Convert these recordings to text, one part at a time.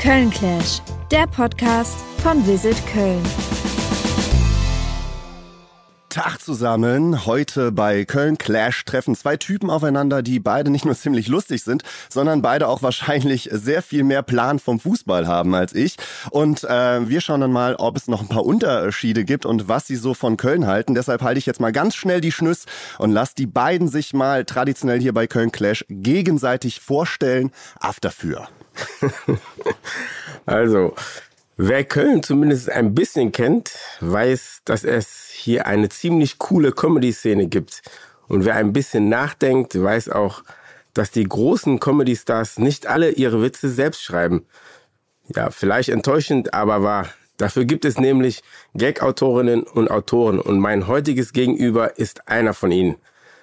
Köln Clash, der Podcast von Visit Köln. Tag zusammen. Heute bei Köln Clash treffen zwei Typen aufeinander, die beide nicht nur ziemlich lustig sind, sondern beide auch wahrscheinlich sehr viel mehr Plan vom Fußball haben als ich. Und äh, wir schauen dann mal, ob es noch ein paar Unterschiede gibt und was sie so von Köln halten. Deshalb halte ich jetzt mal ganz schnell die Schnüss und lass die beiden sich mal traditionell hier bei Köln Clash gegenseitig vorstellen. Auf dafür. also, wer Köln zumindest ein bisschen kennt, weiß, dass es hier eine ziemlich coole Comedy-Szene gibt. Und wer ein bisschen nachdenkt, weiß auch, dass die großen Comedy-Stars nicht alle ihre Witze selbst schreiben. Ja, vielleicht enttäuschend, aber wahr. Dafür gibt es nämlich Gag-Autorinnen und Autoren und mein heutiges Gegenüber ist einer von ihnen.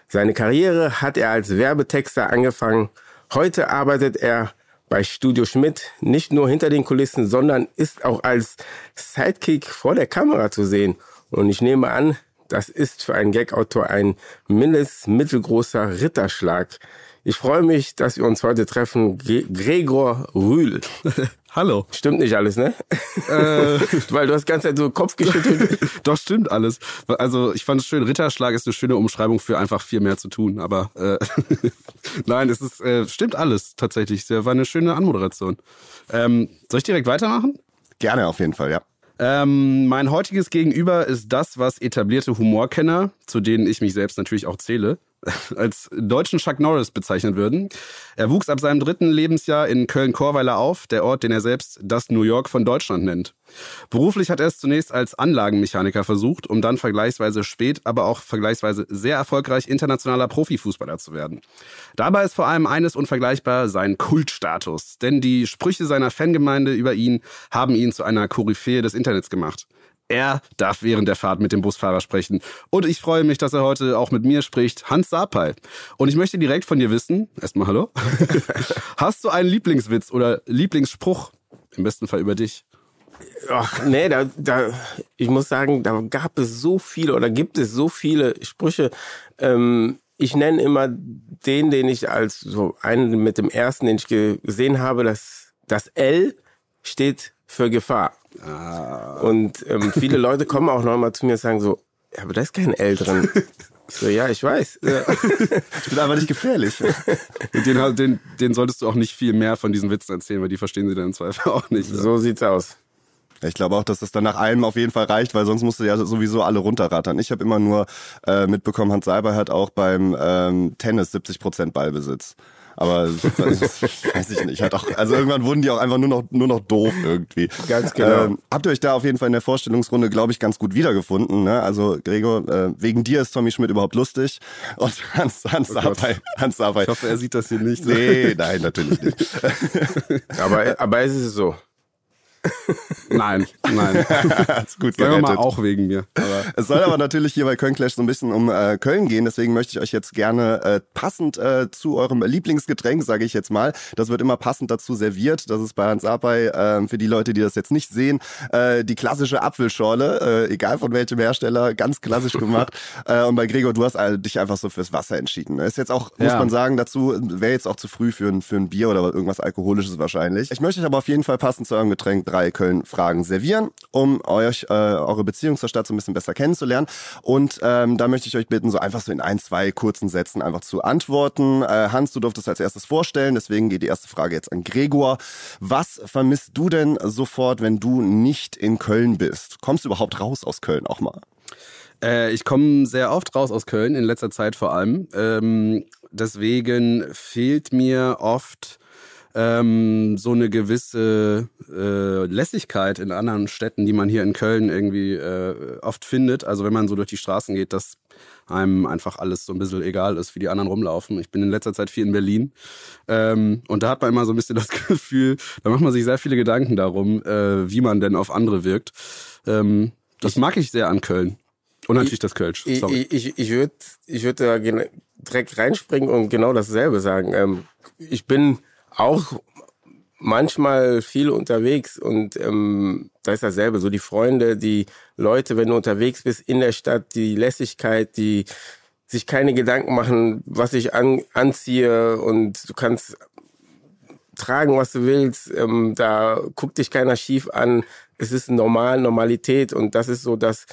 Seine Karriere hat er als Werbetexter angefangen. Heute arbeitet er bei Studio Schmidt nicht nur hinter den Kulissen, sondern ist auch als Sidekick vor der Kamera zu sehen. Und ich nehme an, das ist für einen Gag-Autor ein mindestens mittelgroßer Ritterschlag. Ich freue mich, dass wir uns heute treffen. Gregor Rühl. Hallo. Stimmt nicht alles, ne? Äh, Weil du hast die ganze Zeit so Kopf geschüttelt. Doch, stimmt alles. Also ich fand es schön, Ritterschlag ist eine schöne Umschreibung für einfach viel mehr zu tun. Aber äh, nein, es ist, äh, stimmt alles tatsächlich. Das war eine schöne Anmoderation. Ähm, soll ich direkt weitermachen? Gerne auf jeden Fall, ja. Ähm, mein heutiges Gegenüber ist das, was etablierte Humorkenner, zu denen ich mich selbst natürlich auch zähle, als deutschen Chuck Norris bezeichnen würden. Er wuchs ab seinem dritten Lebensjahr in Köln-Korweiler auf, der Ort, den er selbst das New York von Deutschland nennt. Beruflich hat er es zunächst als Anlagenmechaniker versucht, um dann vergleichsweise spät, aber auch vergleichsweise sehr erfolgreich internationaler Profifußballer zu werden. Dabei ist vor allem eines unvergleichbar, sein Kultstatus. Denn die Sprüche seiner Fangemeinde über ihn haben ihn zu einer Koryphäe des Internets gemacht. Er darf während der Fahrt mit dem Busfahrer sprechen. Und ich freue mich, dass er heute auch mit mir spricht, Hans Sapai. Und ich möchte direkt von dir wissen, erstmal hallo, hast du einen Lieblingswitz oder Lieblingsspruch? Im besten Fall über dich. Ach, nee, da, da, ich muss sagen, da gab es so viele oder gibt es so viele Sprüche. Ähm, ich nenne immer den, den ich als so einen mit dem ersten, den ich gesehen habe, dass das L steht für Gefahr. Ah. Und ähm, viele Leute kommen auch nochmal zu mir und sagen so, ja, aber da ist kein L drin. So, ja, ich weiß. Ja. ich bin aber nicht gefährlich. den, den, den solltest du auch nicht viel mehr von diesen Witzen erzählen, weil die verstehen sie dann im Zweifel auch nicht. So sieht's aus. Ich glaube auch, dass das dann nach einem auf jeden Fall reicht, weil sonst musst du ja sowieso alle runterrattern. Ich habe immer nur äh, mitbekommen, Hans Seiber hat auch beim ähm, Tennis 70 Prozent Ballbesitz. Aber weiß ich nicht. Hat auch, also irgendwann wurden die auch einfach nur noch, nur noch doof irgendwie. Ganz genau. Ähm, habt ihr euch da auf jeden Fall in der Vorstellungsrunde, glaube ich, ganz gut wiedergefunden. Ne? Also Gregor, äh, wegen dir ist Tommy Schmidt überhaupt lustig. Und Hans, Hans, oh Arbeit, Hans Arbeit. Ich hoffe, er sieht das hier nicht. Nee, nein, natürlich nicht. aber, aber es ist so. Nein, nein. Hat's gut Sagen wir mal auch wegen mir. Es soll aber natürlich hier bei Köln Clash so ein bisschen um äh, Köln gehen. Deswegen möchte ich euch jetzt gerne äh, passend äh, zu eurem Lieblingsgetränk, sage ich jetzt mal, das wird immer passend dazu serviert. Das ist bei Hans Apay, äh, für die Leute, die das jetzt nicht sehen, äh, die klassische Apfelschorle, äh, egal von welchem Hersteller, ganz klassisch gemacht. äh, und bei Gregor, du hast dich einfach so fürs Wasser entschieden. Ist jetzt auch, muss ja. man sagen, dazu wäre jetzt auch zu früh für ein, für ein Bier oder irgendwas Alkoholisches wahrscheinlich. Ich möchte euch aber auf jeden Fall passend zu eurem Getränk drei Köln-Fragen servieren, um euch äh, eure Beziehung zur Stadt so ein bisschen besser kennenzulernen. Und ähm, da möchte ich euch bitten, so einfach so in ein, zwei kurzen Sätzen einfach zu antworten. Äh, Hans, du durftest als erstes vorstellen, deswegen geht die erste Frage jetzt an Gregor. Was vermisst du denn sofort, wenn du nicht in Köln bist? Kommst du überhaupt raus aus Köln auch mal? Äh, ich komme sehr oft raus aus Köln, in letzter Zeit vor allem. Ähm, deswegen fehlt mir oft ähm, so eine gewisse äh, Lässigkeit in anderen Städten, die man hier in Köln irgendwie äh, oft findet. Also wenn man so durch die Straßen geht, dass einem einfach alles so ein bisschen egal ist, wie die anderen rumlaufen. Ich bin in letzter Zeit viel in Berlin ähm, und da hat man immer so ein bisschen das Gefühl, da macht man sich sehr viele Gedanken darum, äh, wie man denn auf andere wirkt. Ähm, das ich, mag ich sehr an Köln. Und natürlich ich, das Kölsch. Sorry. Ich, ich, ich würde ich würd da direkt reinspringen und genau dasselbe sagen. Ähm, ich bin auch manchmal viel unterwegs und ähm, da ist dasselbe. So die Freunde, die Leute, wenn du unterwegs bist in der Stadt, die Lässigkeit, die sich keine Gedanken machen, was ich an, anziehe und du kannst tragen, was du willst. Ähm, da guckt dich keiner schief an. Es ist normal, Normalität und das ist so das,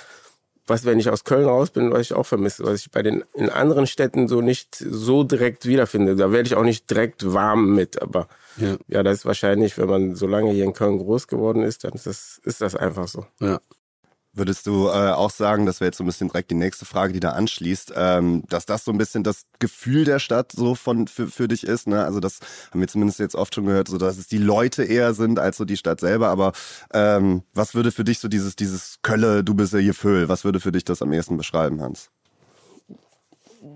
was, wenn ich aus Köln raus bin, was ich auch vermisse, was ich bei den in anderen Städten so nicht so direkt wiederfinde. Da werde ich auch nicht direkt warm mit, aber ja. ja, das ist wahrscheinlich, wenn man so lange hier in Köln groß geworden ist, dann ist das, ist das einfach so. Ja. Würdest du äh, auch sagen, das wäre jetzt so ein bisschen direkt die nächste Frage, die da anschließt, ähm, dass das so ein bisschen das Gefühl der Stadt so von für, für dich ist? Ne? Also das haben wir zumindest jetzt oft schon gehört, so dass es die Leute eher sind als so die Stadt selber. Aber ähm, was würde für dich so dieses dieses Kölle, du bist ja hier Föhl, was würde für dich das am ehesten beschreiben, Hans?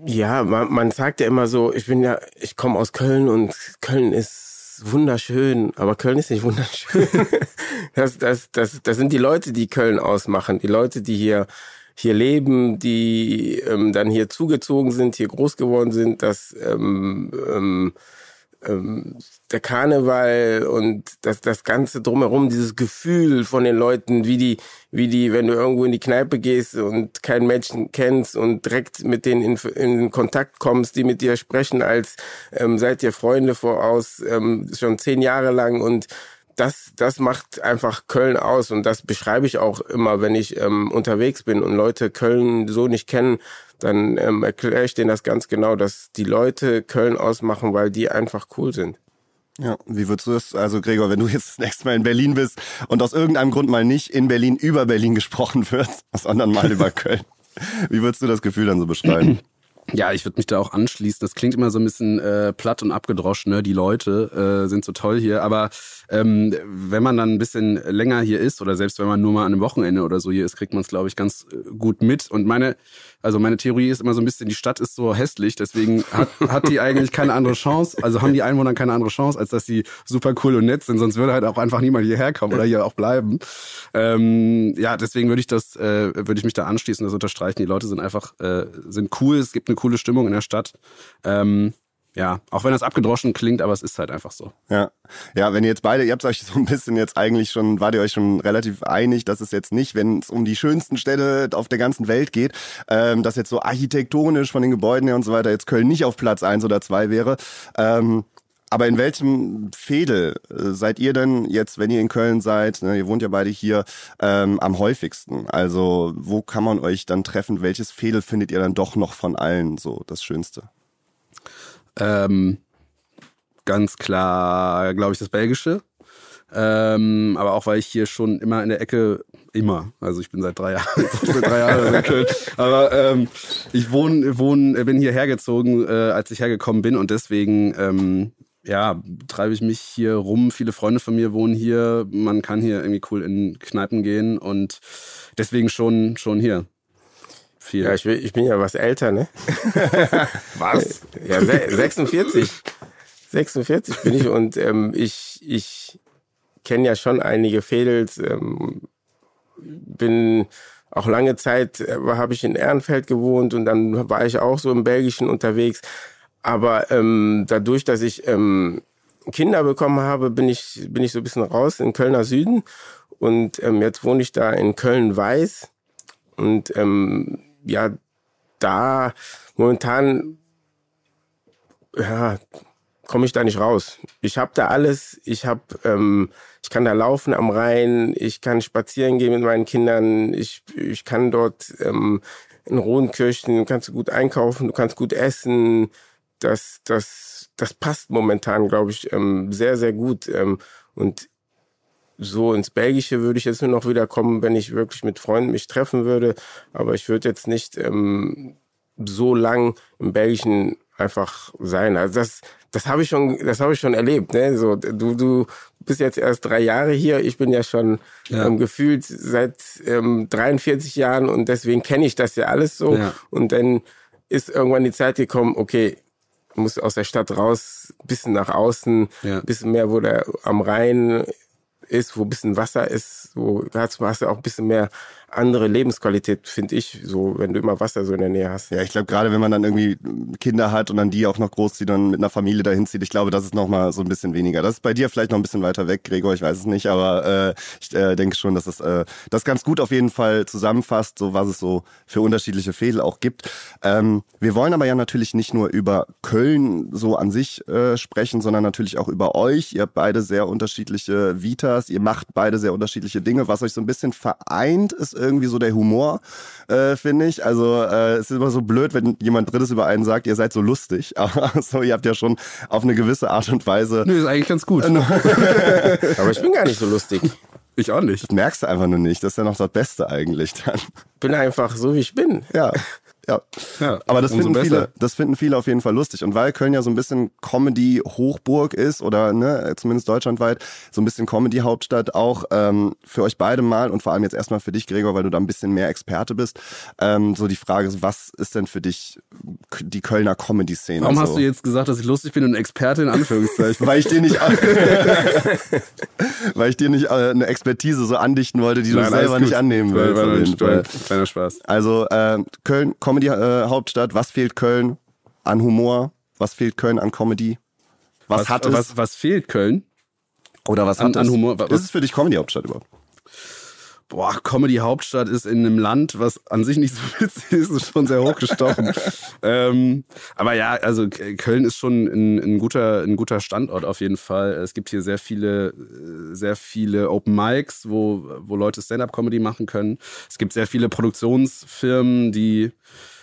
Ja, man, man sagt ja immer so, ich bin ja, ich komme aus Köln und Köln ist wunderschön, aber Köln ist nicht wunderschön. das, das, das, das sind die Leute, die Köln ausmachen, die Leute, die hier hier leben, die ähm, dann hier zugezogen sind, hier groß geworden sind, dass ähm, ähm, ähm, der Karneval und das, das Ganze drumherum, dieses Gefühl von den Leuten, wie die, wie die, wenn du irgendwo in die Kneipe gehst und keinen Menschen kennst und direkt mit denen in, in Kontakt kommst, die mit dir sprechen, als ähm, seid ihr Freunde voraus, ähm, schon zehn Jahre lang und das, das macht einfach Köln aus und das beschreibe ich auch immer, wenn ich ähm, unterwegs bin und Leute Köln so nicht kennen, dann ähm, erkläre ich denen das ganz genau, dass die Leute Köln ausmachen, weil die einfach cool sind. Ja, wie würdest du das, also Gregor, wenn du jetzt das nächste Mal in Berlin bist und aus irgendeinem Grund mal nicht in Berlin über Berlin gesprochen wird, sondern mal über Köln, wie würdest du das Gefühl dann so beschreiben? Ja, ich würde mich da auch anschließen. Das klingt immer so ein bisschen äh, platt und abgedroschen. Ne? Die Leute äh, sind so toll hier. Aber ähm, wenn man dann ein bisschen länger hier ist oder selbst wenn man nur mal an einem Wochenende oder so hier ist, kriegt man es, glaube ich, ganz äh, gut mit. Und meine, also meine Theorie ist immer so ein bisschen, die Stadt ist so hässlich, deswegen hat, hat die eigentlich keine andere Chance. Also haben die Einwohner keine andere Chance, als dass sie super cool und nett sind. Sonst würde halt auch einfach niemand hierher kommen oder hier auch bleiben. Ähm, ja, deswegen würde ich das, äh, würde ich mich da anschließen, das unterstreichen. Die Leute sind einfach, äh, sind cool. Es gibt eine coole Stimmung in der Stadt. Ähm, ja, auch wenn das abgedroschen klingt, aber es ist halt einfach so. Ja, ja, wenn ihr jetzt beide, ihr habt euch so ein bisschen jetzt eigentlich schon, wart ihr euch schon relativ einig, dass es jetzt nicht, wenn es um die schönsten Städte auf der ganzen Welt geht, ähm, dass jetzt so architektonisch von den Gebäuden her und so weiter jetzt Köln nicht auf Platz eins oder zwei wäre. Ähm, aber in welchem Fädel äh, seid ihr denn jetzt, wenn ihr in Köln seid, ne, ihr wohnt ja beide hier, ähm, am häufigsten? Also wo kann man euch dann treffen? Welches Fädel findet ihr dann doch noch von allen so das Schönste? Ähm, ganz klar, glaube ich, das Belgische. Ähm, aber auch weil ich hier schon immer in der Ecke, immer, also ich bin seit drei Jahren, drei Jahren in Köln, aber ähm, ich wohne, wohne, bin hierher gezogen, äh, als ich hergekommen bin und deswegen ähm, ja, treibe ich mich hier rum. Viele Freunde von mir wohnen hier. Man kann hier irgendwie cool in Kneipen gehen und deswegen schon, schon hier viel. Ja, ich, bin, ich bin ja was älter, ne? was? Ja, 46. 46 bin ich und ähm, ich, ich kenne ja schon einige Fädels. Ähm, bin auch lange Zeit äh, habe ich in Ehrenfeld gewohnt und dann war ich auch so im Belgischen unterwegs. Aber ähm, dadurch, dass ich ähm, Kinder bekommen habe, bin ich, bin ich so ein bisschen raus in Kölner Süden. Und ähm, jetzt wohne ich da in Köln-Weiß. Und ähm, ja, da momentan, ja, komme ich da nicht raus. Ich habe da alles. Ich habe, ähm, ich kann da laufen am Rhein. Ich kann spazieren gehen mit meinen Kindern. Ich, ich kann dort ähm, in Rodenkirchen. Du kannst gut einkaufen. Du kannst gut essen. Das, das, das passt momentan, glaube ich, ähm, sehr, sehr gut. Ähm, und so ins Belgische würde ich jetzt nur noch wieder kommen, wenn ich wirklich mit Freunden mich treffen würde. Aber ich würde jetzt nicht ähm, so lang im Belgischen einfach sein. Also das, das habe ich schon, das habe ich schon erlebt. Ne? So, du, du bist jetzt erst drei Jahre hier. Ich bin ja schon ja. Ähm, gefühlt seit ähm, 43 Jahren und deswegen kenne ich das ja alles so. Ja. Und dann ist irgendwann die Zeit gekommen, okay, muss aus der Stadt raus, bisschen nach außen, ja. bisschen mehr, wo der am Rhein ist, wo ein bisschen Wasser ist, wo hast, hast du auch ein bisschen mehr andere Lebensqualität, finde ich, so wenn du immer Wasser so in der Nähe hast. Ja, ich glaube, gerade wenn man dann irgendwie Kinder hat und dann die auch noch großzieht und mit einer Familie dahin zieht, ich glaube, das ist nochmal so ein bisschen weniger. Das ist bei dir vielleicht noch ein bisschen weiter weg, Gregor, ich weiß es nicht, aber äh, ich äh, denke schon, dass es äh, das ganz gut auf jeden Fall zusammenfasst, so was es so für unterschiedliche Fädel auch gibt. Ähm, wir wollen aber ja natürlich nicht nur über Köln so an sich äh, sprechen, sondern natürlich auch über euch. Ihr habt beide sehr unterschiedliche Vitas, ihr macht beide sehr unterschiedliche Dinge. Was euch so ein bisschen vereint, ist irgendwie so der Humor, äh, finde ich. Also äh, es ist immer so blöd, wenn jemand Drittes über einen sagt, ihr seid so lustig. Aber so, ihr habt ja schon auf eine gewisse Art und Weise. Nö, ist eigentlich ganz gut. Aber ich bin gar nicht so lustig. Ich auch nicht. Das merkst du einfach nur nicht. Das ist ja noch das Beste eigentlich dann. Ich bin einfach so, wie ich bin. Ja. Ja. Ja, Aber das finden, besser. viele, das finden viele auf jeden Fall lustig. Und weil Köln ja so ein bisschen Comedy-Hochburg ist oder ne, zumindest deutschlandweit so ein bisschen Comedy-Hauptstadt auch ähm, für euch beide mal und vor allem jetzt erstmal für dich, Gregor, weil du da ein bisschen mehr Experte bist. Ähm, so die Frage ist, was ist denn für dich die Kölner Comedy-Szene? Warum so? hast du jetzt gesagt, dass ich lustig bin und Experte in Anführungszeichen? Weil ich dir nicht, weil ich dir nicht äh, eine Expertise so andichten wollte, die du Nein, alles selber nicht annehmen willst. war Spaß. Also äh, Köln, Comedy-Hauptstadt. was fehlt Köln an Humor? Was fehlt Köln an Comedy? Was, hat es? was, was fehlt Köln? oder was an- hat an es? Humor? Was- Ist es für dich Comedy-Hauptstadt überhaupt? Boah, Comedy-Hauptstadt ist in einem Land, was an sich nicht so witzig ist, ist schon sehr hochgestochen. ähm, aber ja, also Köln ist schon ein, ein, guter, ein guter Standort auf jeden Fall. Es gibt hier sehr viele, sehr viele Open Mics, wo, wo Leute Stand-up-Comedy machen können. Es gibt sehr viele Produktionsfirmen, die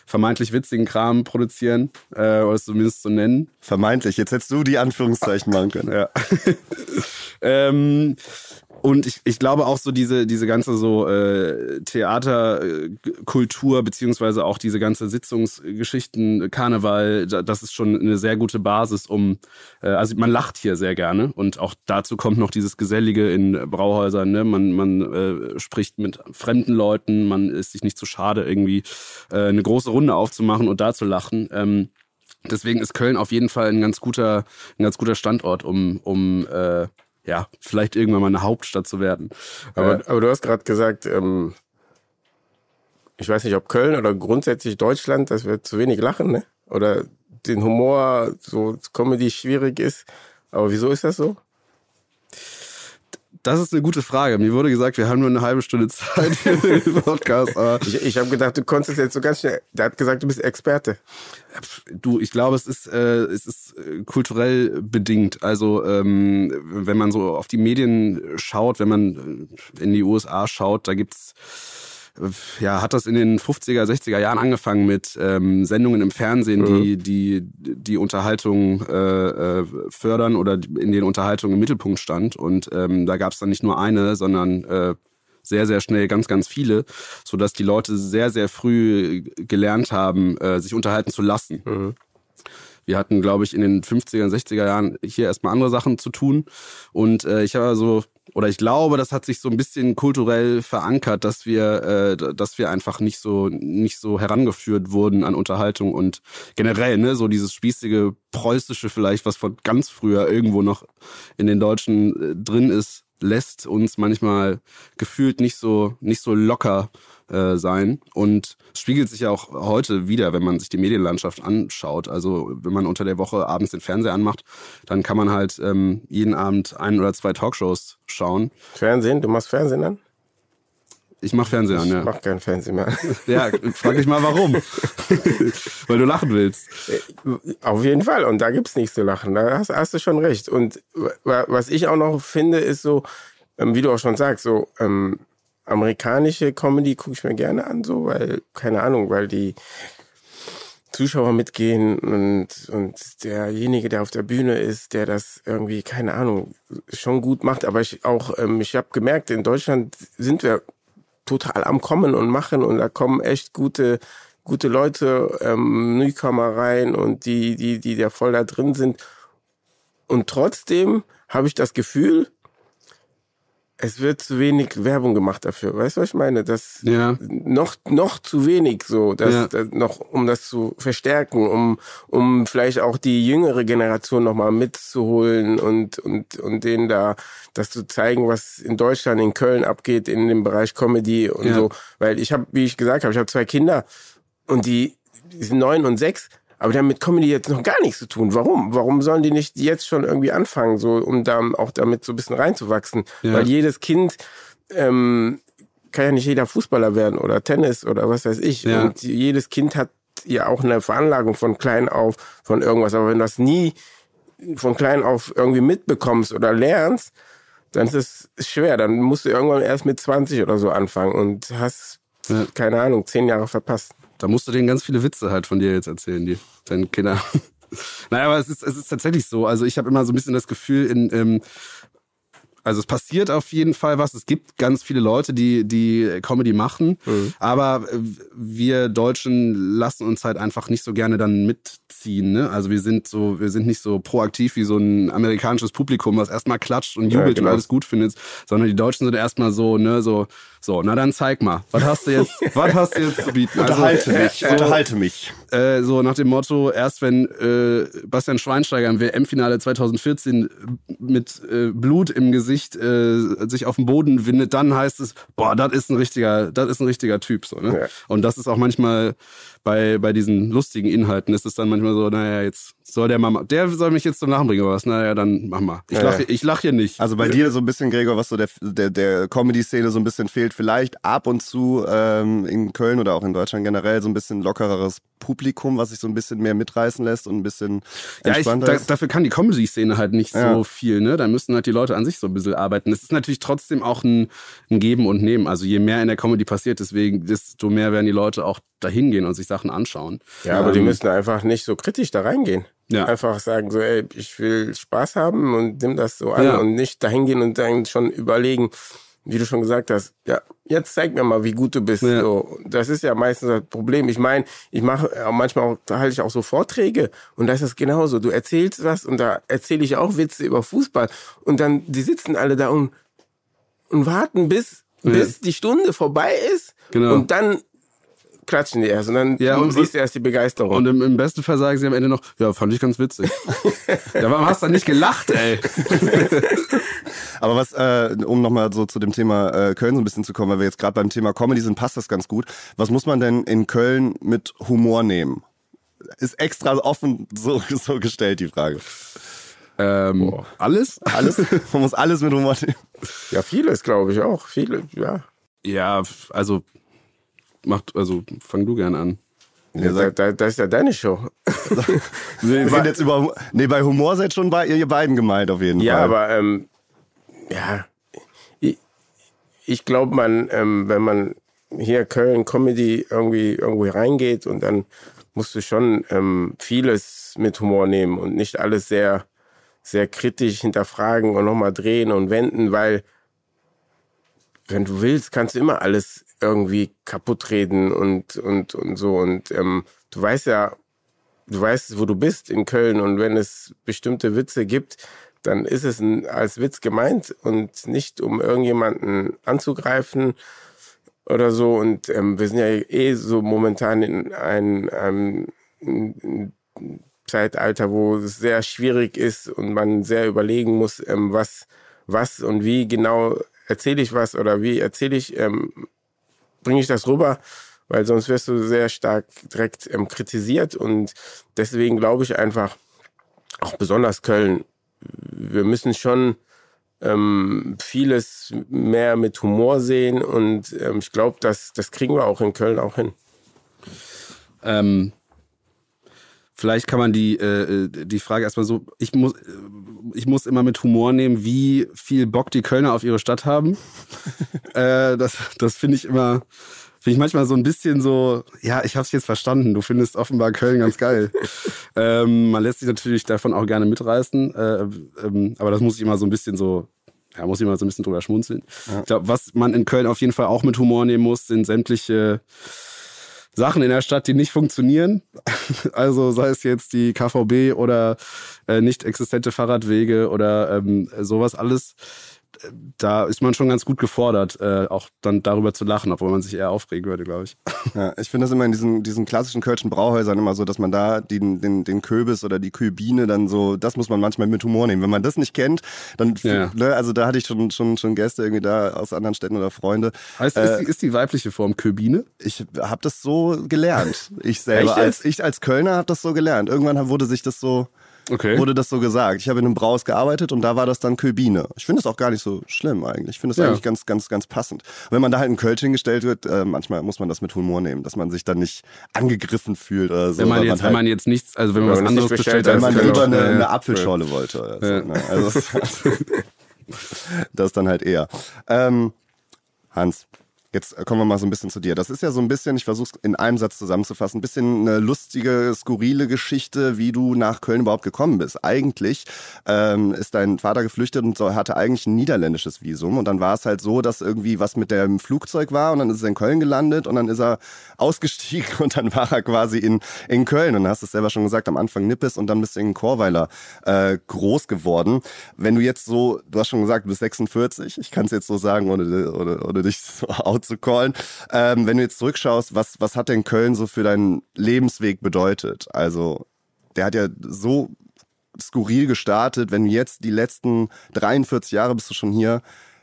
vermeintlich witzigen Kram produzieren, äh, oder es zumindest so nennen. Vermeintlich. Jetzt hättest du die Anführungszeichen machen können. Ja. ähm, und ich, ich glaube auch so diese, diese ganze so äh, Theaterkultur, beziehungsweise auch diese ganze Sitzungsgeschichten, Karneval, da- das ist schon eine sehr gute Basis, um, äh, also man lacht hier sehr gerne und auch dazu kommt noch dieses Gesellige in Brauhäusern, ne? man, man äh, spricht mit fremden Leuten, man ist sich nicht zu schade, irgendwie äh, eine große Runde aufzumachen und da zu lachen. Ähm, Deswegen ist Köln auf jeden Fall ein ganz guter, ein ganz guter Standort, um, um äh, ja, vielleicht irgendwann mal eine Hauptstadt zu werden. Aber, aber du hast gerade gesagt, ähm, ich weiß nicht, ob Köln oder grundsätzlich Deutschland, dass wir zu wenig lachen, ne? Oder den Humor, so Comedy schwierig ist. Aber wieso ist das so? Das ist eine gute Frage. Mir wurde gesagt, wir haben nur eine halbe Stunde Zeit für den Podcast. Aber Ich, ich habe gedacht, du konntest jetzt so ganz schnell. Der hat gesagt, du bist Experte. du, ich glaube, es ist, äh, es ist äh, kulturell bedingt. Also ähm, wenn man so auf die Medien schaut, wenn man äh, in die USA schaut, da gibt's ja, hat das in den 50er, 60er Jahren angefangen mit ähm, Sendungen im Fernsehen, die die die Unterhaltung äh, äh, fördern oder in den Unterhaltung im Mittelpunkt stand. Und ähm, da gab es dann nicht nur eine, sondern äh, sehr, sehr schnell ganz, ganz viele, sodass die Leute sehr, sehr früh gelernt haben, äh, sich unterhalten zu lassen. Wir hatten, glaube ich, in den 50er, 60er Jahren hier erstmal andere Sachen zu tun. Und äh, ich habe so, oder ich glaube, das hat sich so ein bisschen kulturell verankert, dass wir, äh, dass wir einfach nicht so, nicht so herangeführt wurden an Unterhaltung und generell, ne, so dieses spießige preußische vielleicht, was von ganz früher irgendwo noch in den Deutschen äh, drin ist, lässt uns manchmal gefühlt nicht so, nicht so locker äh, sein. Und spiegelt sich ja auch heute wieder, wenn man sich die Medienlandschaft anschaut. Also wenn man unter der Woche abends den Fernseher anmacht, dann kann man halt ähm, jeden Abend ein oder zwei Talkshows schauen. Fernsehen, du machst Fernsehen an? Ich mache Fernsehen an, Ich ja. mach kein Fernsehen mehr. Ja, frag dich mal warum. Weil du lachen willst. Auf jeden Fall. Und da gibt's nichts zu lachen. Da hast, hast du schon recht. Und wa- was ich auch noch finde, ist so, ähm, wie du auch schon sagst, so ähm, amerikanische Comedy gucke ich mir gerne an, so, weil, keine Ahnung, weil die Zuschauer mitgehen und, und derjenige, der auf der Bühne ist, der das irgendwie, keine Ahnung, schon gut macht. Aber ich auch, ähm, ich habe gemerkt, in Deutschland sind wir total am Kommen und Machen und da kommen echt gute, gute Leute, ähm, Newcomer rein und die, die, die da voll da drin sind. Und trotzdem habe ich das Gefühl, es wird zu wenig Werbung gemacht dafür. Weißt du, was ich meine? Das Ja. noch noch zu wenig so, das, Ja. das noch um das zu verstärken, um um vielleicht auch die jüngere Generation noch mal mitzuholen und und und denen da das zu zeigen, was in Deutschland in Köln abgeht in dem Bereich Comedy und Ja. so, weil ich habe, wie ich gesagt habe, ich habe zwei Kinder und die, die sind neun und sechs. Aber die haben mit Comedy jetzt noch gar nichts zu tun. Warum? Warum sollen die nicht jetzt schon irgendwie anfangen, so um da auch damit so ein bisschen reinzuwachsen? Ja. Weil jedes Kind ähm, kann ja nicht jeder Fußballer werden oder Tennis oder was weiß ich. Ja. Und jedes Kind hat ja auch eine Veranlagung von klein auf von irgendwas. Aber wenn du das nie von klein auf irgendwie mitbekommst oder lernst, dann ist es schwer. Dann musst du irgendwann erst mit 20 oder so anfangen und hast, Ja. keine Ahnung, zehn Jahre verpasst. Da musst du denen ganz viele Witze halt von dir jetzt erzählen, die deinen Kinder. Naja, aber es ist, es ist tatsächlich so. Also ich habe immer so ein bisschen das Gefühl, in, ähm, also es passiert auf jeden Fall was. Es gibt ganz viele Leute, die, die Comedy machen, aber äh, wir Deutschen lassen uns halt einfach nicht so gerne dann mitziehen. Ne? Also wir sind so, wir sind nicht so proaktiv wie so ein amerikanisches Publikum, was erstmal klatscht und jubelt genau. und alles gut findet, sondern die Deutschen sind erstmal so, ne, so, so, na dann zeig mal, was hast du jetzt, was hast du jetzt zu bieten? Also, Unterhalte mich, so, unterhalte mich. äh, so nach dem Motto, erst wenn äh, Bastian Schweinsteiger im WM-Finale 2014 mit äh, Blut im Gesicht äh, sich auf den Boden windet, dann heißt es, boah, das ist ein richtiger, das ist ein richtiger Typ. So, ne? Ja. Und das ist auch manchmal bei, bei diesen lustigen Inhalten ist es dann manchmal so, naja, jetzt soll der mal, der soll mich jetzt zum Lachen bringen, oder was? Naja, dann mach mal. Ich lache ich lach hier nicht. Also bei dir so ein bisschen, Gregor, was so der, der, der Comedy-Szene so ein bisschen fehlt, vielleicht ab und zu ähm, in Köln oder auch in Deutschland generell so ein bisschen lockereres Publikum, was sich so ein bisschen mehr mitreißen lässt und ein bisschen Ja, ich, entspannter da, ist. dafür kann die Comedy-Szene halt nicht Ja. so viel, ne? Da müssen halt die Leute an sich so ein bisschen arbeiten. Es ist natürlich trotzdem auch ein, ein Geben und Nehmen. Also je mehr in der Comedy passiert, deswegen, desto mehr werden die Leute auch dahin gehen und sich Sachen anschauen. Ja, aber die Ähm, müssen einfach nicht so kritisch da reingehen. Ja. Einfach sagen so, ey, ich will Spaß haben und nimm das so an Ja. und nicht dahin gehen und dann schon überlegen, wie du schon gesagt hast, ja, jetzt zeig mir mal, wie gut du bist. Ja. So, das ist ja meistens das Problem. Ich meine, ich mache äh, manchmal auch, da halte ich auch so Vorträge und da ist das genauso. Du erzählst was und da erzähle ich auch Witze über Fußball und dann, die sitzen alle da und, und warten bis, Ja. bis die Stunde vorbei ist Genau. und dann klatschen die erst und dann Ja, und- siehst du erst die Begeisterung. Und im, im besten Fall sagen sie am Ende noch, ja, fand ich ganz witzig. ja, warum hast du dann nicht gelacht, ey? Aber was, äh, um nochmal so zu dem Thema äh, Köln so ein bisschen zu kommen, weil wir jetzt gerade beim Thema Comedy sind, passt das ganz gut. Was muss man denn in Köln mit Humor nehmen? Ist extra offen so, so gestellt, die Frage. Ähm, alles? Alles? Man muss alles mit Humor nehmen. Ja, vieles, glaube ich auch. Viele, ja. Ja, also, macht, also, fang du gern an. ja da, da, das ist ja deine Show. Wir reden jetzt über, nee, bei Humor seid schon bei ihr beiden gemeint auf jeden ja, Fall. aber ähm, ja, ich, ich glaube, man, ähm, wenn man hier Köln Comedy irgendwie irgendwo reingeht und dann musst du schon ähm, vieles mit Humor nehmen und nicht alles sehr, sehr kritisch hinterfragen und nochmal drehen und wenden, weil wenn du willst, kannst du immer alles irgendwie kaputt reden und, und, und so. Und ähm, du weißt ja, du weißt, wo du bist in Köln und wenn es bestimmte Witze gibt, dann ist es ein, als Witz gemeint und nicht um irgendjemanden anzugreifen oder so. Und ähm, wir sind ja eh so momentan in einem, einem, einem Zeitalter, wo es sehr schwierig ist und man sehr überlegen muss, ähm, was, was und wie genau erzähle ich was oder wie erzähle ich, ähm, bringe ich das rüber, weil sonst wirst du sehr stark direkt ähm, kritisiert und deswegen glaube ich einfach, auch besonders Köln, wir müssen schon ähm, vieles mehr mit Humor sehen und ähm, ich glaube, das, das kriegen wir auch in Köln auch hin. Ähm, vielleicht kann man die, äh, die Frage erstmal so, ich muss, äh, ich muss immer mit Humor nehmen, wie viel Bock die Kölner auf ihre Stadt haben. äh, das das finde ich immer, finde ich manchmal so ein bisschen so, ja, ich habe es jetzt verstanden, du findest offenbar Köln ganz geil. ähm, man lässt sich natürlich davon auch gerne mitreißen, äh, ähm, aber das muss ich immer so ein bisschen so, ja, muss ich mal so ein bisschen drüber schmunzeln. Ich glaube, was man in Köln auf jeden Fall auch mit Humor nehmen muss, sind sämtliche Sachen in der Stadt, die nicht funktionieren. Also sei es jetzt die KVB oder äh, nicht existente Fahrradwege oder ähm, sowas alles. Da ist man schon ganz gut gefordert, äh, auch dann darüber zu lachen, obwohl man sich eher aufregen würde, glaube ich. Ja, ich finde das immer in diesen, diesen klassischen kölschen Brauhäusern immer so, dass man da den, den, den Köbis oder die Köbine dann so, das muss man manchmal mit Humor nehmen. Wenn man das nicht kennt, dann, ja. ne, also da hatte ich schon, schon, schon Gäste irgendwie da aus anderen Städten oder Freunde. Heißt, äh, ist, die, ist die weibliche Form Köbine? Ich habe das so gelernt. Ich selber, als, ich als Kölner habe das so gelernt. Irgendwann wurde sich das so okay. wurde das so gesagt. Ich habe in einem Braus gearbeitet und da war das dann Köbine. Ich finde es auch gar nicht so schlimm eigentlich. Ich finde es ja. eigentlich ganz, ganz, ganz passend. wenn man da halt ein Kölsch hingestellt wird, äh, manchmal muss man das mit Humor nehmen, dass man sich dann nicht angegriffen fühlt oder so. Wenn man, jetzt, man halt, wenn man jetzt nichts, also wenn man was anderes bestellt, wenn man lieber eine, eine Apfelschorle wollte. Oder ja. ne? Also das dann halt eher. Ähm, Hans, Jetzt kommen wir mal so ein bisschen zu dir. Das ist ja so ein bisschen, ich versuche es in einem Satz zusammenzufassen, ein bisschen eine lustige, skurrile Geschichte, wie du nach Köln überhaupt gekommen bist. Eigentlich ähm, ist dein Vater geflüchtet und hatte eigentlich ein niederländisches Visum. Und dann war es halt so, dass irgendwie was mit dem Flugzeug war und dann ist er in Köln gelandet und dann ist er ausgestiegen und dann war er quasi in, in Köln. Und hast es selber schon gesagt, am Anfang Nippes und dann bist du in Chorweiler äh, groß geworden. Wenn du jetzt so, du hast schon gesagt, du bist 46, ich kann es jetzt so sagen, ohne, ohne, ohne dich so out zu callen. Ähm, wenn du jetzt zurückschaust, was, was hat denn Köln so für deinen Lebensweg bedeutet? Also, der hat ja so skurril gestartet. Wenn du jetzt die letzten 43 Jahre bist du schon hier,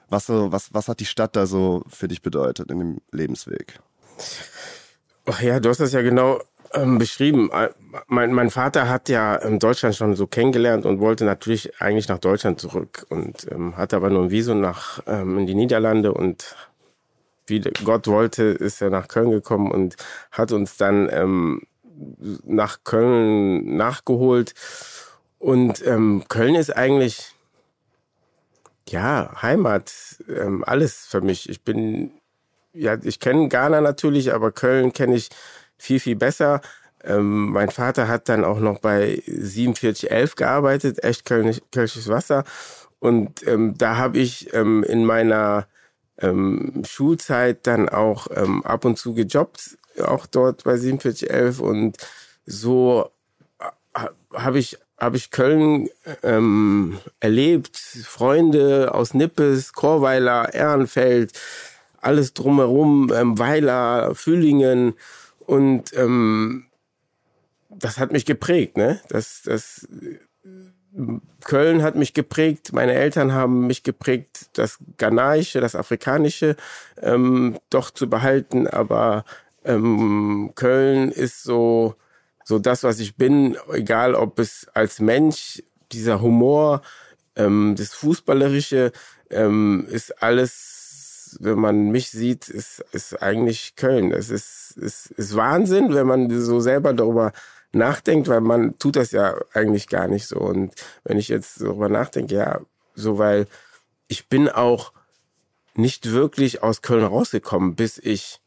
was, so, was, was hat die Stadt da so für dich bedeutet in dem Lebensweg? Ach ja, du hast das ja genau ähm, beschrieben. Äh, mein, mein Vater hat ja ähm, Deutschland schon so kennengelernt und wollte natürlich eigentlich nach Deutschland zurück und ähm, hatte aber nur ein Visum nach ähm, in die Niederlande und wie Gott wollte, ist er nach Köln gekommen und hat uns dann ähm, nach Köln nachgeholt. Und ähm, Köln ist eigentlich ja Heimat, ähm, alles für mich. Ich bin ja, ich kenne Ghana natürlich, aber Köln kenne ich viel viel besser. Ähm, mein Vater hat dann auch noch bei 4711 gearbeitet, echt Kölnisches Wasser. Und ähm, da habe ich ähm, in meiner ähm, Schulzeit dann auch ähm, ab und zu gejobbt, auch dort bei 4711 und so äh, habe ich habe ich Köln ähm, erlebt, Freunde aus Nippes, Chorweiler, Ehrenfeld, alles drumherum, ähm, Weiler, Fühlingen. Und ähm, das hat mich geprägt, ne? Das, das Köln hat mich geprägt, meine Eltern haben mich geprägt, das Ghanaische, das Afrikanische ähm, doch zu behalten, aber ähm, Köln ist so, so das, was ich bin, egal ob es als Mensch, dieser Humor, ähm, das Fußballerische, ähm, ist alles, wenn man mich sieht, ist, ist eigentlich Köln. Es ist, ist, ist Wahnsinn, wenn man so selber darüber nachdenkt, weil man tut das ja eigentlich gar nicht so. Und wenn ich jetzt darüber nachdenke, ja, so weil ich bin auch nicht wirklich aus Köln rausgekommen, bis ich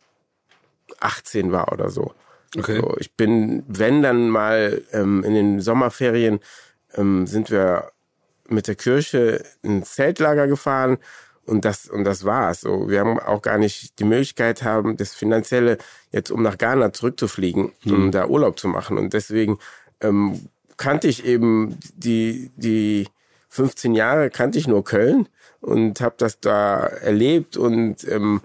18 war oder so. Okay. So, ich bin, wenn dann mal ähm, in den Sommerferien ähm, sind wir mit der Kirche ins Zeltlager gefahren und das, und das war's. So, wir haben auch gar nicht die Möglichkeit haben, das Finanzielle jetzt, um nach Ghana zurückzufliegen, hm. um da Urlaub zu machen. Und deswegen ähm, kannte ich eben die, die 15 Jahre kannte ich nur Köln und habe das da erlebt und ähm,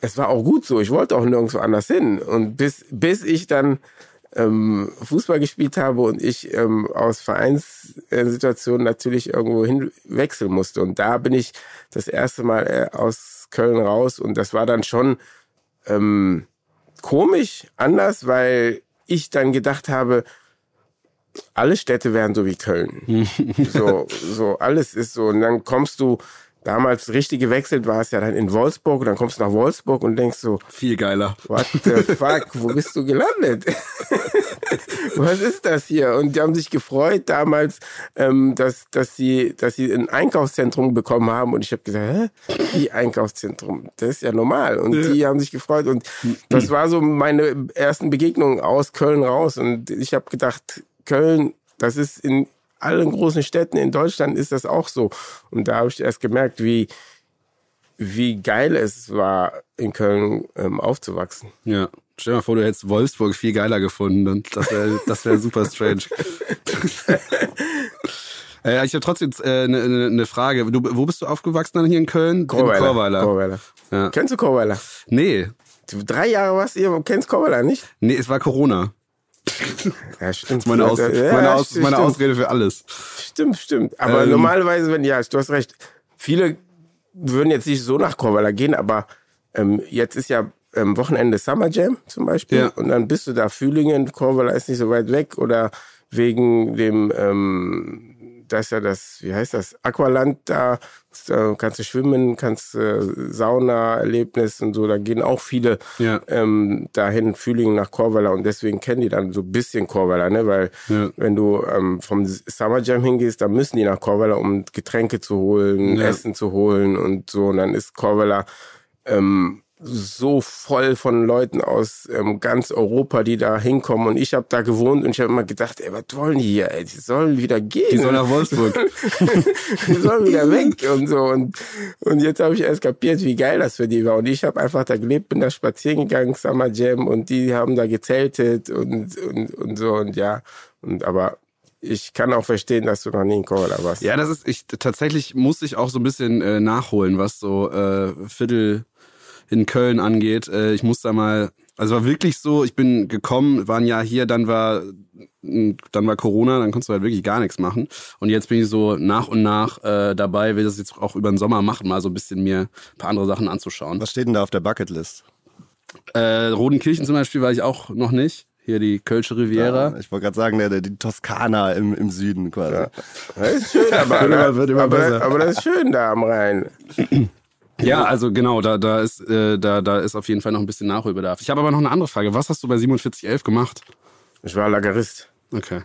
es war auch gut so. Ich wollte auch nirgendwo anders hin. Und bis, bis ich dann ähm, Fußball gespielt habe und ich ähm, aus Vereinssituationen natürlich irgendwo hin wechseln musste. Und da bin ich das erste Mal äh, aus Köln raus und das war dann schon ähm, komisch, anders, weil ich dann gedacht habe, alle Städte wären so wie Köln. so, so, alles ist so. Und dann kommst du damals richtig gewechselt war es ja dann in Wolfsburg und dann kommst du nach Wolfsburg und denkst so, viel geiler. What the fuck, wo bist du gelandet? Was ist das hier? Und die haben sich gefreut damals, ähm, dass, dass, sie, dass sie ein Einkaufszentrum bekommen haben und ich habe gesagt, hä? Wie Einkaufszentrum? Das ist ja normal. Und ja. die haben sich gefreut und das war so meine ersten Begegnungen aus Köln raus und ich habe gedacht, Köln, das ist in allen großen Städten in Deutschland ist das auch so. Und da habe ich erst gemerkt, wie, wie geil es war, in Köln ähm, aufzuwachsen. Ja. Stell dir mal vor, du hättest Wolfsburg viel geiler gefunden. Und das wäre das wär super strange. Äh, ich habe trotzdem eine äh, ne, ne, ne Frage. Du, wo bist du aufgewachsen dann hier in Köln? Chorweiler. In Chorweiler. Chorweiler. Ja. Kennst du Chorweiler? Nee. Du, drei Jahre warst du hier, kennst Chorweiler nicht? Nee, es war Corona. Ja, stimmt. Das ist meine, Aus Ja, meine, Aus stimmt, meine. Ausrede für alles. Stimmt, stimmt. Aber Ähm. normalerweise, wenn, ja, du hast recht. Viele würden jetzt nicht so nach Chorweiler gehen, aber ähm, jetzt ist ja ähm, Wochenende Summer Jam zum Beispiel. Ja. Und dann bist du da Fühlingen, Chorweiler ist nicht so weit weg oder wegen dem, ähm, da ist ja das, wie heißt das, Aqualand da, da kannst du schwimmen, kannst äh, Sauna-Erlebnis und so, da gehen auch viele Ja. ähm, dahin, Fühlingen nach Chorweiler und deswegen kennen die dann so ein bisschen Chorweiler, ne? weil Ja. wenn du ähm, vom Summer Jam hingehst, dann müssen die nach Chorweiler, um Getränke zu holen, Ja. Essen zu holen und so und dann ist Chorweiler ähm, so voll von Leuten aus ähm, ganz Europa, die da hinkommen und ich habe da gewohnt und ich habe immer gedacht, ey, was wollen die hier, ey, die sollen wieder gehen. Die soll nach Wolfsburg. die sollen wieder weg und so. Und, und jetzt habe ich erst kapiert, wie geil das für die war. Und ich habe einfach da gelebt, bin da spazieren gegangen, Summer Jam, und die haben da gezeltet und, und, und so. Und ja, und aber ich kann auch verstehen, dass du noch nie in Chorweiler warst. Ja, das ist, ich, tatsächlich muss ich auch so ein bisschen äh, nachholen, was so äh, Viertel in Köln angeht. Äh, ich muss da mal, also war wirklich so, ich bin gekommen, war ein Jahr hier, dann war, dann war Corona, dann konntest du halt wirklich gar nichts machen. Und jetzt bin ich so nach und nach äh, dabei, will das jetzt auch über den Sommer machen, mal so ein bisschen mir ein paar andere Sachen anzuschauen. Was steht denn da auf der Bucketlist? Äh, Rodenkirchen zum Beispiel war ich auch noch nicht. Hier die Kölsche Riviera. Ich wollte gerade sagen, der, der, die Toskana im, im Süden quasi. Das ist schön, aber, Wird immer- wird immer aber, besser. aber das ist schön da am Rhein. Ja, also genau, da, da, ist, äh, da, da ist auf jeden Fall noch ein bisschen Nachholbedarf. Ich habe aber noch eine andere Frage. Was hast du bei 4711 gemacht? Ich war Lagerist, Okay.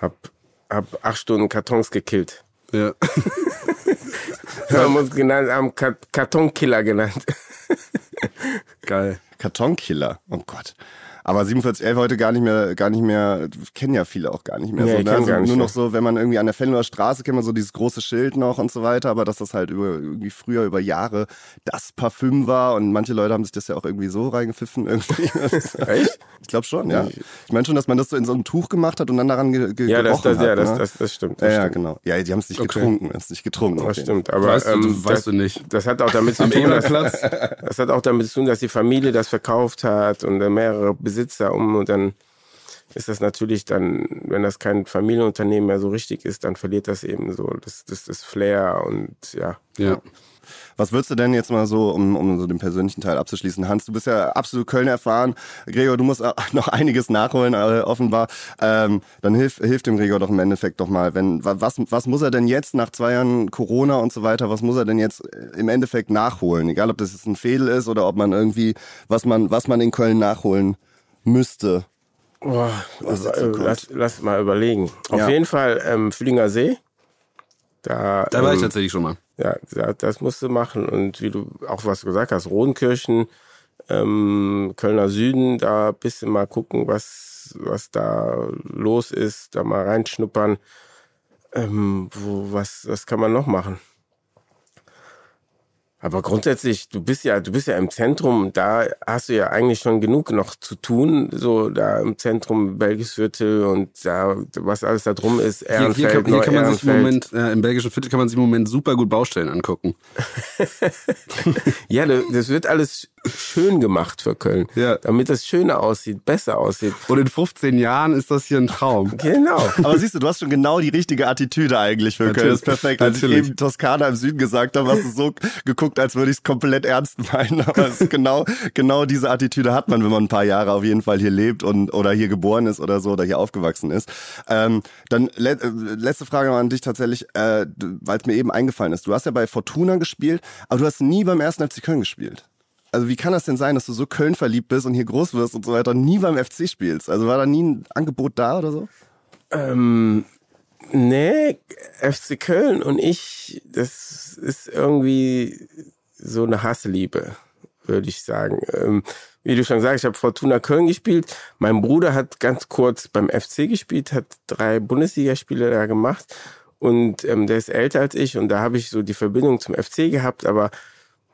hab, hab acht Stunden Kartons gekillt. Ja. haben uns genannt, haben Kartonkiller genannt. Geil. Kartonkiller. Oh Gott. Aber 4711 heute gar nicht mehr, gar nicht mehr, kennen ja viele auch gar nicht mehr. Nee, so, ne? also gar nicht nur mehr. noch so, wenn man irgendwie an der Fenloer Straße kennt man so dieses große Schild noch und so weiter, aber dass das halt über, irgendwie früher über Jahre das Parfüm war und manche Leute haben sich das ja auch irgendwie so reingepfiffen irgendwie. Echt? Ich glaube schon, ja. Ich meine schon, dass man das so in so einem Tuch gemacht hat und dann daran ge ge Ja, das, gerochen das, ja hat. das, ne? das, das stimmt. ja, Das ja, stimmt. genau. Ja, die haben es nicht Okay. getrunken, es nicht getrunken. Das okay. stimmt, aber Weißt du, ähm, du, weißt das, du nicht. das hat auch damit zu tun, dass, das hat auch damit zu tun, dass die Familie das verkauft hat und mehrere Besitzer um und dann ist das natürlich dann, wenn das kein Familienunternehmen mehr so richtig ist, dann verliert das eben so das, das, das Flair und ja. Ja. Was würdest du denn jetzt mal so, um, um so den persönlichen Teil abzuschließen, Hans, du bist ja absolut Köln erfahren. Gregor, du musst auch noch einiges nachholen, äh, offenbar. Ähm, dann hilf, hilf dem Gregor doch im Endeffekt doch mal. Wenn, wa- was, was muss er denn jetzt nach zwei Jahren Corona und so weiter, was muss er denn jetzt äh, im Endeffekt nachholen? Egal, ob das jetzt ein Fehler ist oder ob man irgendwie, was man, was man in Köln nachholen müsste. Boah, Was äh, dazu kommt. lass, lass mal überlegen. Auf Ja. jeden Fall ähm, Fühlinger See. Da, Da war ich ähm, tatsächlich schon mal. Ja, das musst du machen. Und wie du auch was gesagt hast, Rodenkirchen, ähm, Kölner Süden, da bisschen mal gucken, was, was da los ist, da mal reinschnuppern. Ähm, wo, was, was kann man noch machen? Aber grundsätzlich, du bist ja, du bist ja im Zentrum, da hast du ja eigentlich schon genug noch zu tun, so da im Zentrum Belgisviertel und da, was alles da drum ist, Hier, Ehrenfeld, hier, kann, hier kann man sich im. Moment, äh, im belgischen Viertel kann man sich im Moment super gut Baustellen angucken. Ja, da- das wird alles schön gemacht für Köln. Ja. Damit das schöner aussieht, besser aussieht. Und in 15 Jahren ist das hier ein Traum. Genau. Aber siehst du, du hast schon genau die richtige Attitüde eigentlich für Köln. Natürlich. Das ist perfekt. Als Natürlich. ich eben Toskana im Süden gesagt habe, hast du so geguckt, als würde ich es komplett ernst meinen. Aber es ist genau, genau diese Attitüde hat man, wenn man ein paar Jahre auf jeden Fall hier lebt und oder hier geboren ist oder so oder hier aufgewachsen ist. Ähm, dann le äh, letzte Frage an dich tatsächlich, äh, weil es mir eben eingefallen ist. Du hast ja bei Fortuna gespielt, aber du hast nie beim ersten FC Köln gespielt. Also wie kann das denn sein, dass du so Köln verliebt bist und hier groß wirst und so weiter, und nie beim FC spielst? Also war da nie ein Angebot da oder so? Ähm, nee, FC Köln und ich, das ist irgendwie so eine Hassliebe, würde ich sagen. Ähm, wie du schon sagst, ich habe Fortuna Köln gespielt. Mein Bruder hat ganz kurz beim FC gespielt, hat drei Bundesligaspiele da gemacht und ähm, der ist älter als ich und da habe ich so die Verbindung zum FC gehabt, aber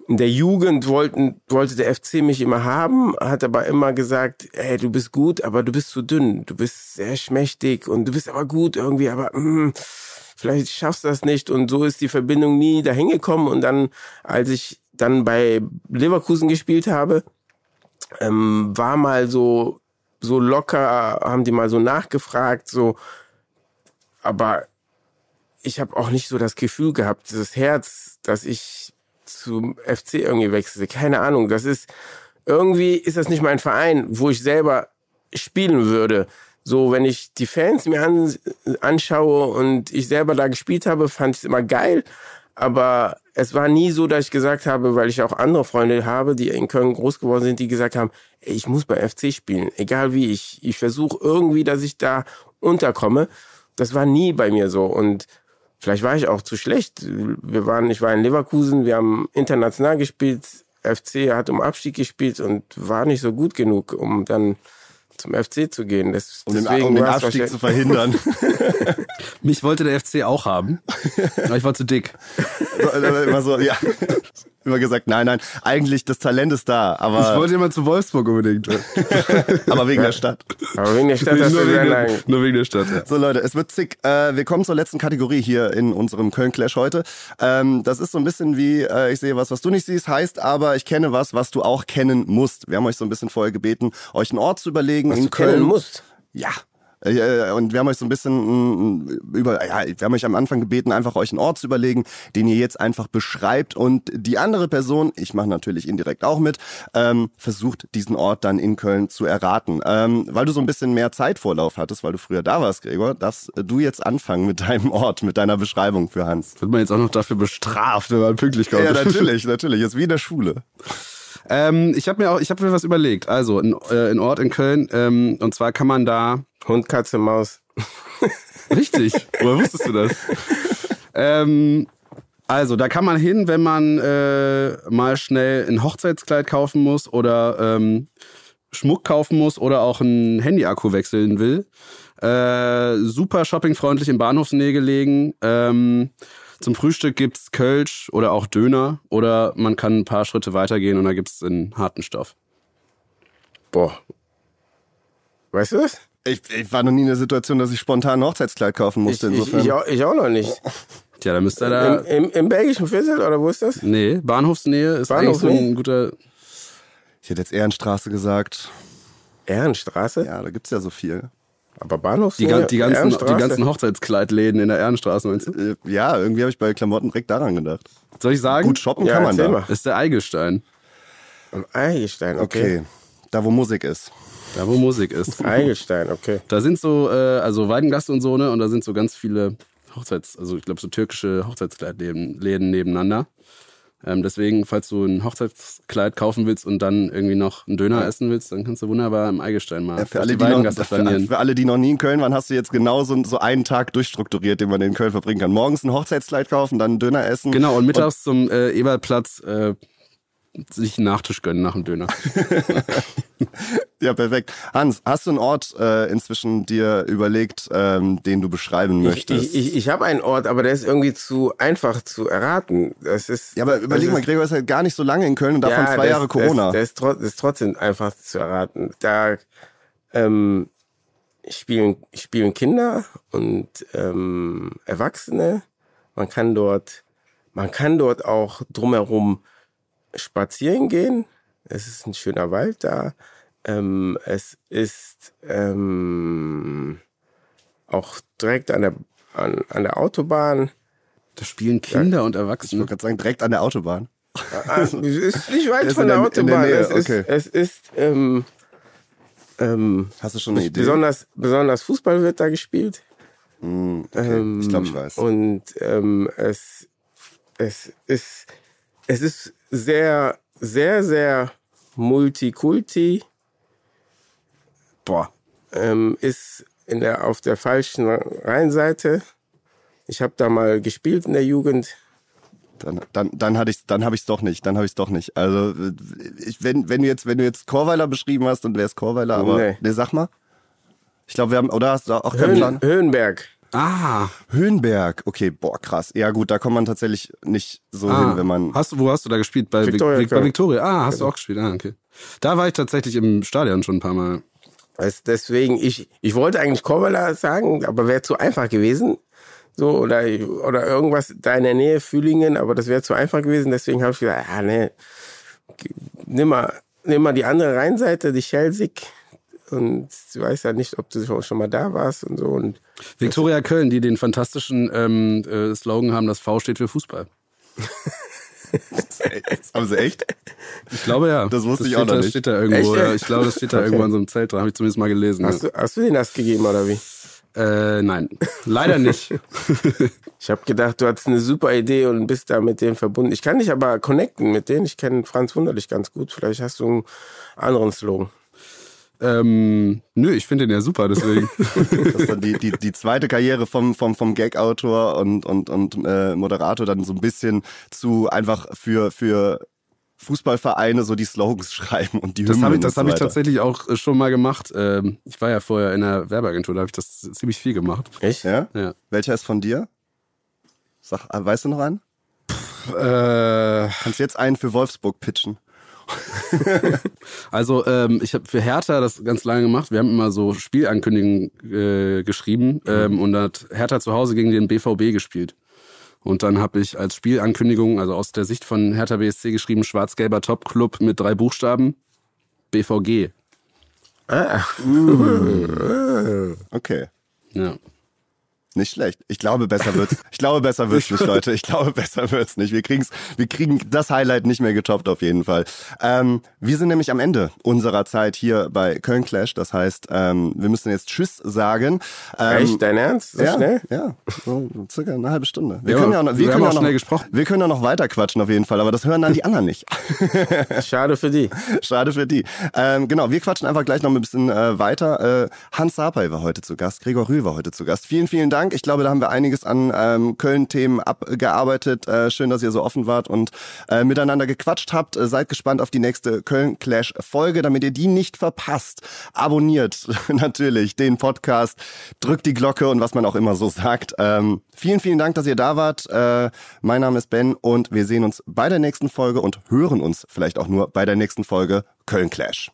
in der Jugend wollten, wollte der FC mich immer haben, hat aber immer gesagt, ey, du bist gut, aber du bist zu dünn, du bist sehr schmächtig und du bist aber gut irgendwie, aber mm, vielleicht schaffst du das nicht. Und so ist die Verbindung nie dahin gekommen. Und dann, als ich dann bei Leverkusen gespielt habe, ähm, war mal so, so locker, haben die mal so nachgefragt, so, aber ich habe auch nicht so das Gefühl gehabt, dieses Herz, dass ich zum FC irgendwie wechsle. Keine Ahnung, das ist, irgendwie ist das nicht mein Verein, wo ich selber spielen würde. So, wenn ich die Fans mir an, anschaue und ich selber da gespielt habe, fand ich es immer geil. Aber es war nie so, dass ich gesagt habe, weil ich auch andere Freunde habe, die in Köln groß geworden sind, die gesagt haben, ey, ich muss bei FC spielen, egal wie. Ich, ich versuche irgendwie, dass ich da unterkomme. Das war nie bei mir so. Und vielleicht war ich auch zu schlecht. Wir waren, ich war in Leverkusen, wir haben international gespielt. FC hat um Abstieg gespielt und war nicht so gut genug, um dann zum FC zu gehen. Das, um den, um den Abstieg zu verhindern. Mich wollte der FC auch haben, aber ich war zu dick. Immer so, ja. Immer gesagt, nein, nein, eigentlich das Talent ist da, aber. Ich wollte immer zu Wolfsburg unbedingt. aber wegen der Stadt. Aber wegen der Stadt hast nur, wegen, sehr der, nur wegen der Stadt, ja. So Leute, es wird zick. Äh, wir kommen zur letzten Kategorie hier in unserem Köln-Clash heute. Ähm, das ist so ein bisschen wie, äh, ich sehe was, was du nicht siehst, heißt aber, ich kenne was, was du auch kennen musst. Wir haben euch so ein bisschen vorher gebeten, euch einen Ort zu überlegen Was in du Köln. kennen musst. Ja. Äh, Und wir haben euch so ein bisschen mm, über, ja, wir haben euch am Anfang gebeten, einfach euch einen Ort zu überlegen, den ihr jetzt einfach beschreibt und die andere Person, ich mache natürlich indirekt auch mit, ähm, versucht diesen Ort dann in Köln zu erraten. Ähm, weil du so ein bisschen mehr Zeitvorlauf hattest, weil du früher da warst, Gregor, darfst du jetzt anfangen mit deinem Ort, mit deiner Beschreibung für Hans. Wird man jetzt auch noch dafür bestraft, wenn man pünktlich kommt? Ja, natürlich, natürlich. Ist wie in der Schule. Ähm, ich habe mir auch, ich habe mir was überlegt. Also ein, äh, ein Ort in Köln. Ähm, und zwar kann man da Hund, Katze, Maus. Richtig. Woher wusstest du das? ähm, also, da kann man hin, wenn man äh, mal schnell ein Hochzeitskleid kaufen muss oder ähm, Schmuck kaufen muss oder auch ein Handy-Akku wechseln will. Äh, super shoppingfreundlich in Bahnhofsnähe gelegen. Ähm, zum Frühstück gibt's Kölsch oder auch Döner oder man kann ein paar Schritte weitergehen und da gibt's einen harten Stoff. Boah. Weißt du das? Ich, ich war noch nie in der Situation, dass ich spontan ein Hochzeitskleid kaufen Ich, musste. ich, Insofern. ich, auch, ich auch noch nicht. Tja, da müsste er da. Im, im, Im belgischen Viertel oder wo ist das? Nee, Bahnhofsnähe ist eigentlich so ein guter. ich hätte jetzt Ehrenstraße gesagt. Ehrenstraße? Ja, da gibt's ja so viel. Aber Bahnhof? Die, die, ganzen, die ganzen Hochzeitskleidläden in der Ehrenstraße, meinst du? Äh, Ja, irgendwie habe ich bei Klamotten direkt daran gedacht. Soll ich sagen? Gut shoppen Ja, kann man da. mal. Das ist der Eigelstein. Am Eigelstein, okay. Okay. Da, wo Musik ist. Da, wo Musik ist. Eigelstein, okay. Da sind so, äh, also Weidengasse und so, ne? Und da sind so ganz viele Hochzeits-, also ich glaube so türkische Hochzeitskleidläden Läden nebeneinander. Ähm, deswegen, falls du ein Hochzeitskleid kaufen willst und dann irgendwie noch einen Döner essen willst, dann kannst du wunderbar im Eigelstein mal Ja, für, alle, die noch, für, für alle, die noch nie in Köln waren, hast du jetzt genau so, so einen Tag durchstrukturiert, den man in Köln verbringen kann. Morgens ein Hochzeitskleid kaufen, dann einen Döner essen. Genau, und mittags zum äh, Ebertplatz äh, sich einen Nachtisch gönnen nach dem Döner. Ja, perfekt. Hans, hast du einen Ort äh, inzwischen dir überlegt, ähm, den du beschreiben möchtest? ich, ich, ich habe einen Ort, aber der ist irgendwie zu einfach zu erraten. Das ist, ja, aber überleg mal, ist- Gregor ist ja gar nicht so lange in Köln und davon zwei das- Jahre Corona. Das, das ist trotzdem einfach zu erraten. Da ähm, spielen, spielen Kinder und ähm, Erwachsene. Man kann dort, man kann dort auch drumherum spazieren gehen. Es ist ein schöner Wald da. Ähm, es ist ähm, auch direkt an der, an, an der Autobahn. Da spielen Kinder und ich Erwachsene. wollte gerade sagen, direkt an der Autobahn. Ah, es ist nicht weit Ist von der der- der Autobahn. Nähe, es ist, okay. es ist ähm, ähm, Hast du schon eine Idee? besonders, besonders Fußball wird da gespielt. Hm, okay. Ähm, ich glaube, ich weiß. Und ähm, es, es ist es ist sehr, sehr, sehr multikulti. Boah. Ähm, ist in der, auf der falschen Rheinseite. Ich habe da mal gespielt in der Jugend. Dann, dann, dann hatte ich, dann habe ich es doch nicht. Dann habe ich es doch nicht. Also ich, wenn, wenn du jetzt, wenn du jetzt Chorweiler beschrieben hast, dann wäre es Chorweiler. Aber Nee. nee. sag mal. Ich glaube, wir haben, oder hast du auch keinen Plan? Höhen, Höhenberg. Ah, Höhenberg. Okay, boah, krass. Ja gut, da kommt man tatsächlich nicht so ah. hin, wenn man. Hast du, wo hast du da gespielt? Bei Victoria Victoria. Bei. Victoria. Ah, hast du auch gespielt. Ah, okay. Da war ich tatsächlich im Stadion schon ein paar Mal. Also deswegen, ich, ich wollte eigentlich Korvala sagen, aber wäre zu einfach gewesen. So, oder, oder irgendwas da in der Nähe, Fühlingen, aber das wäre zu einfach gewesen. Deswegen habe ich gesagt, ja, nee, nimm mal, nimm mal die andere Rheinseite, die Schelsig. Und du weißt ja nicht, ob du schon mal da warst und so. Und Viktoria Köln, die den fantastischen ähm, äh, Slogan haben, das V steht für Fußball. Haben sie echt? Ich glaube ja. Das wusste ich steht, auch noch das nicht. steht da irgendwo. Echt? Ja, ich glaube, das steht da Okay. irgendwo an so einem Zelt dran. Habe ich zumindest mal gelesen. hast du, hast du den das gegeben oder wie? Äh, nein, leider nicht. Ich habe gedacht, du hattest eine super Idee und bist da mit denen verbunden. Ich kann dich aber connecten mit denen. Ich kenne Franz Wunderlich ganz gut. Vielleicht hast du einen anderen Slogan. Ähm, nö, ich finde den ja super, deswegen. Das ist dann die, die, die zweite Karriere vom, vom, vom Gag-Autor und, und, und äh, Moderator dann so ein bisschen zu einfach für, für Fußballvereine so die Slogans schreiben und die Das Hymnen habe ich, das so hab ich tatsächlich auch äh, schon mal gemacht. Ähm, ich war ja vorher in einer Werbeagentur, da habe ich das ziemlich viel gemacht. Echt? Ja? Ja. Welcher ist von dir? Sag, äh, weißt du noch einen? Äh, Kannst jetzt einen für Wolfsburg pitchen. also ähm, ich habe für Hertha das ganz lange gemacht. Wir haben immer so Spielankündigungen äh, geschrieben ähm, und da hat Hertha zu Hause gegen den BVB gespielt. Und dann habe ich als Spielankündigung, also aus der Sicht von Hertha BSC geschrieben, schwarz-gelber Topclub mit drei Buchstaben, BVG. Okay. Ja. Nicht schlecht. Ich glaube, besser wird's. Ich glaube, besser wird's nicht, Leute. Ich glaube, besser wird's nicht. Wir kriegen's, wir kriegen das Highlight nicht mehr getoppt auf jeden Fall. Ähm, wir sind nämlich am Ende unserer Zeit hier bei Köln Clash. Das heißt, ähm, wir müssen jetzt Tschüss sagen. Ähm, Echt? Dein Ernst? So ja, schnell? ja, so circa eine halbe Stunde. Wir Ja, können ja noch, wir wir haben können auch ja noch, schnell gesprochen. Wir können ja noch weiter quatschen auf jeden Fall, aber das hören dann die anderen nicht. Schade für die. Schade für die. Ähm, genau, wir quatschen einfach gleich noch ein bisschen äh, weiter. Äh, Hans Sapai war heute zu Gast, Gregor Rühl war heute zu Gast. Vielen, vielen Dank. Ich glaube, da haben wir einiges an ähm, Köln-Themen abgearbeitet. Äh, schön, dass ihr so offen wart und äh, miteinander gequatscht habt. Äh, seid gespannt auf die nächste Köln-Clash-Folge, damit ihr die nicht verpasst. Abonniert natürlich den Podcast, drückt die Glocke und was man auch immer so sagt. Ähm, vielen, vielen Dank, dass ihr da wart. Äh, mein Name ist Ben und wir sehen uns bei der nächsten Folge und hören uns vielleicht auch nur bei der nächsten Folge Köln Clash.